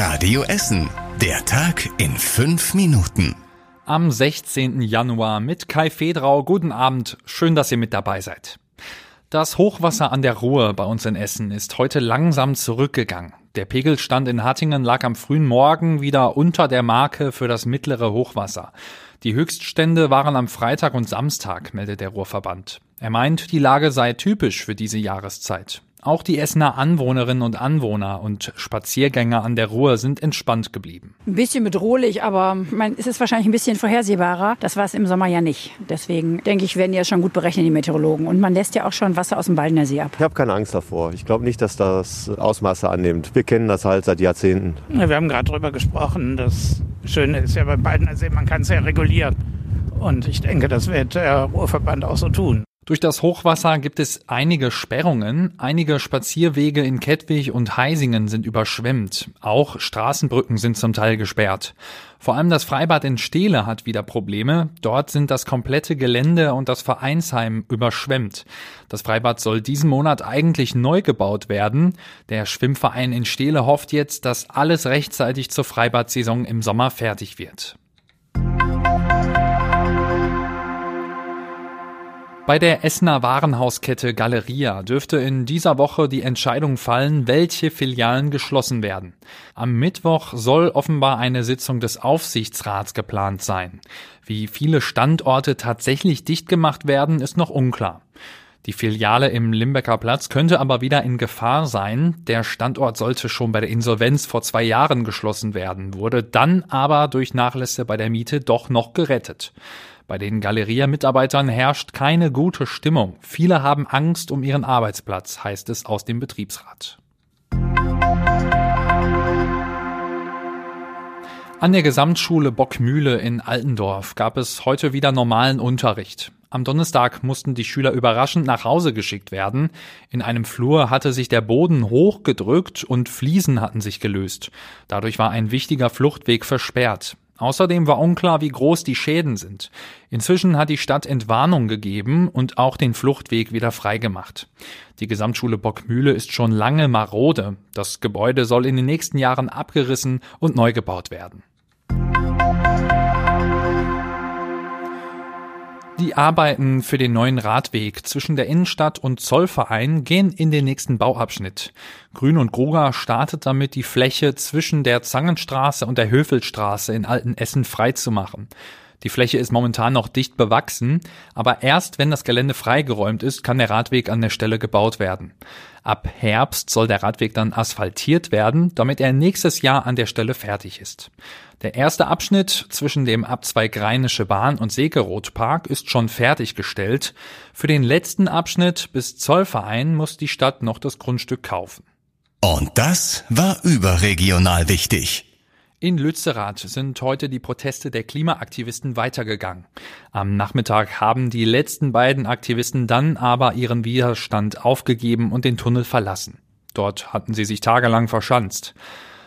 Radio Essen. Der Tag in fünf Minuten. Am 16. Januar mit Kai Fedrau. Guten Abend. Schön, dass ihr mit dabei seid. Das Hochwasser an der Ruhr bei uns in Essen ist heute langsam zurückgegangen. Der Pegelstand in Hattingen lag am frühen Morgen wieder unter der Marke für das mittlere Hochwasser. Die Höchststände waren am Freitag und Samstag, meldet der Ruhrverband. Er meint, die Lage sei typisch für diese Jahreszeit. Auch die Essener Anwohnerinnen und Anwohner und Spaziergänger an der Ruhr sind entspannt geblieben. Ein bisschen bedrohlich, aber man, ist es wahrscheinlich ein bisschen vorhersehbarer. Das war es im Sommer ja nicht. Deswegen denke ich, werden die das schon gut berechnen, die Meteorologen. Und man lässt ja auch schon Wasser aus dem Baldener See ab. Ich habe keine Angst davor. Ich glaube nicht, dass das Ausmaße annimmt. Wir kennen das halt seit Jahrzehnten. Ja, wir haben gerade darüber gesprochen. Das Schöne ist ja beim Baldener See, man kann es ja regulieren. Und ich denke, das wird der Ruhrverband auch so tun. Durch das Hochwasser gibt es einige Sperrungen. Einige Spazierwege in Kettwig und Heisingen sind überschwemmt. Auch Straßenbrücken sind zum Teil gesperrt. Vor allem das Freibad in Steele hat wieder Probleme. Dort sind das komplette Gelände und das Vereinsheim überschwemmt. Das Freibad soll diesen Monat eigentlich neu gebaut werden. Der Schwimmverein in Steele hofft jetzt, dass alles rechtzeitig zur Freibadsaison im Sommer fertig wird. Bei der Essener Warenhauskette Galeria dürfte in dieser Woche die Entscheidung fallen, welche Filialen geschlossen werden. Am Mittwoch soll offenbar eine Sitzung des Aufsichtsrats geplant sein. Wie viele Standorte tatsächlich dicht gemacht werden, ist noch unklar. Die Filiale im Limbecker Platz könnte aber wieder in Gefahr sein. Der Standort sollte schon bei der Insolvenz vor zwei Jahren geschlossen werden, wurde dann aber durch Nachlässe bei der Miete doch noch gerettet. Bei den Galeria-Mitarbeitern herrscht keine gute Stimmung. Viele haben Angst um ihren Arbeitsplatz, heißt es aus dem Betriebsrat. An der Gesamtschule Bockmühle in Altendorf gab es heute wieder normalen Unterricht. Am Donnerstag mussten die Schüler überraschend nach Hause geschickt werden. In einem Flur hatte sich der Boden hochgedrückt und Fliesen hatten sich gelöst. Dadurch war ein wichtiger Fluchtweg versperrt. Außerdem war unklar, wie groß die Schäden sind. Inzwischen hat die Stadt Entwarnung gegeben und auch den Fluchtweg wieder freigemacht. Die Gesamtschule Bockmühle ist schon lange marode. Das Gebäude soll in den nächsten Jahren abgerissen und neu gebaut werden. Die Arbeiten für den neuen Radweg zwischen der Innenstadt und Zollverein gehen in den nächsten Bauabschnitt. Grün und Gruger startet damit, die Fläche zwischen der Zangenstraße und der Höfelstraße in Altenessen freizumachen. Die Fläche ist momentan noch dicht bewachsen, aber erst wenn das Gelände freigeräumt ist, kann der Radweg an der Stelle gebaut werden. Ab Herbst soll der Radweg dann asphaltiert werden, damit er nächstes Jahr an der Stelle fertig ist. Der erste Abschnitt zwischen dem Abzweig Rheinische Bahn und Segeroth ist schon fertiggestellt. Für den letzten Abschnitt bis Zollverein muss die Stadt noch das Grundstück kaufen. Und das war überregional wichtig. In Lützerath sind heute die Proteste der Klimaaktivisten weitergegangen. Am Nachmittag haben die letzten beiden Aktivisten dann aber ihren Widerstand aufgegeben und den Tunnel verlassen. Dort hatten sie sich tagelang verschanzt.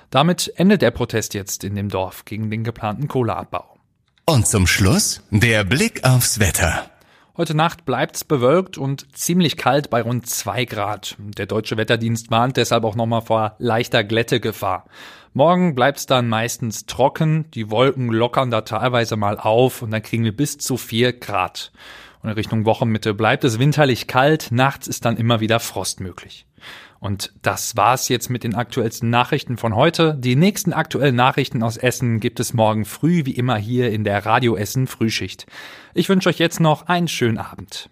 Damit endet der Protest jetzt in dem Dorf gegen den geplanten Kohleabbau. Und zum Schluss der Blick aufs Wetter. Heute Nacht bleibt's bewölkt und ziemlich kalt bei rund zwei Grad. Der deutsche Wetterdienst warnt deshalb auch nochmal vor leichter Glättegefahr. Morgen bleibt's dann meistens trocken, die Wolken lockern da teilweise mal auf und dann kriegen wir bis zu vier Grad. Und in Richtung Wochenmitte bleibt es winterlich kalt, nachts ist dann immer wieder Frost möglich. Und das war's jetzt mit den aktuellsten Nachrichten von heute. Die nächsten aktuellen Nachrichten aus Essen gibt es morgen früh wie immer hier in der Radio Essen Frühschicht. Ich wünsche euch jetzt noch einen schönen Abend.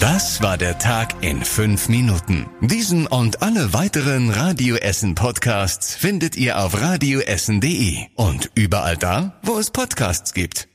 Das war der Tag in fünf Minuten. Diesen und alle weiteren Radio Essen Podcasts findet ihr auf radioessen.de und überall da, wo es Podcasts gibt.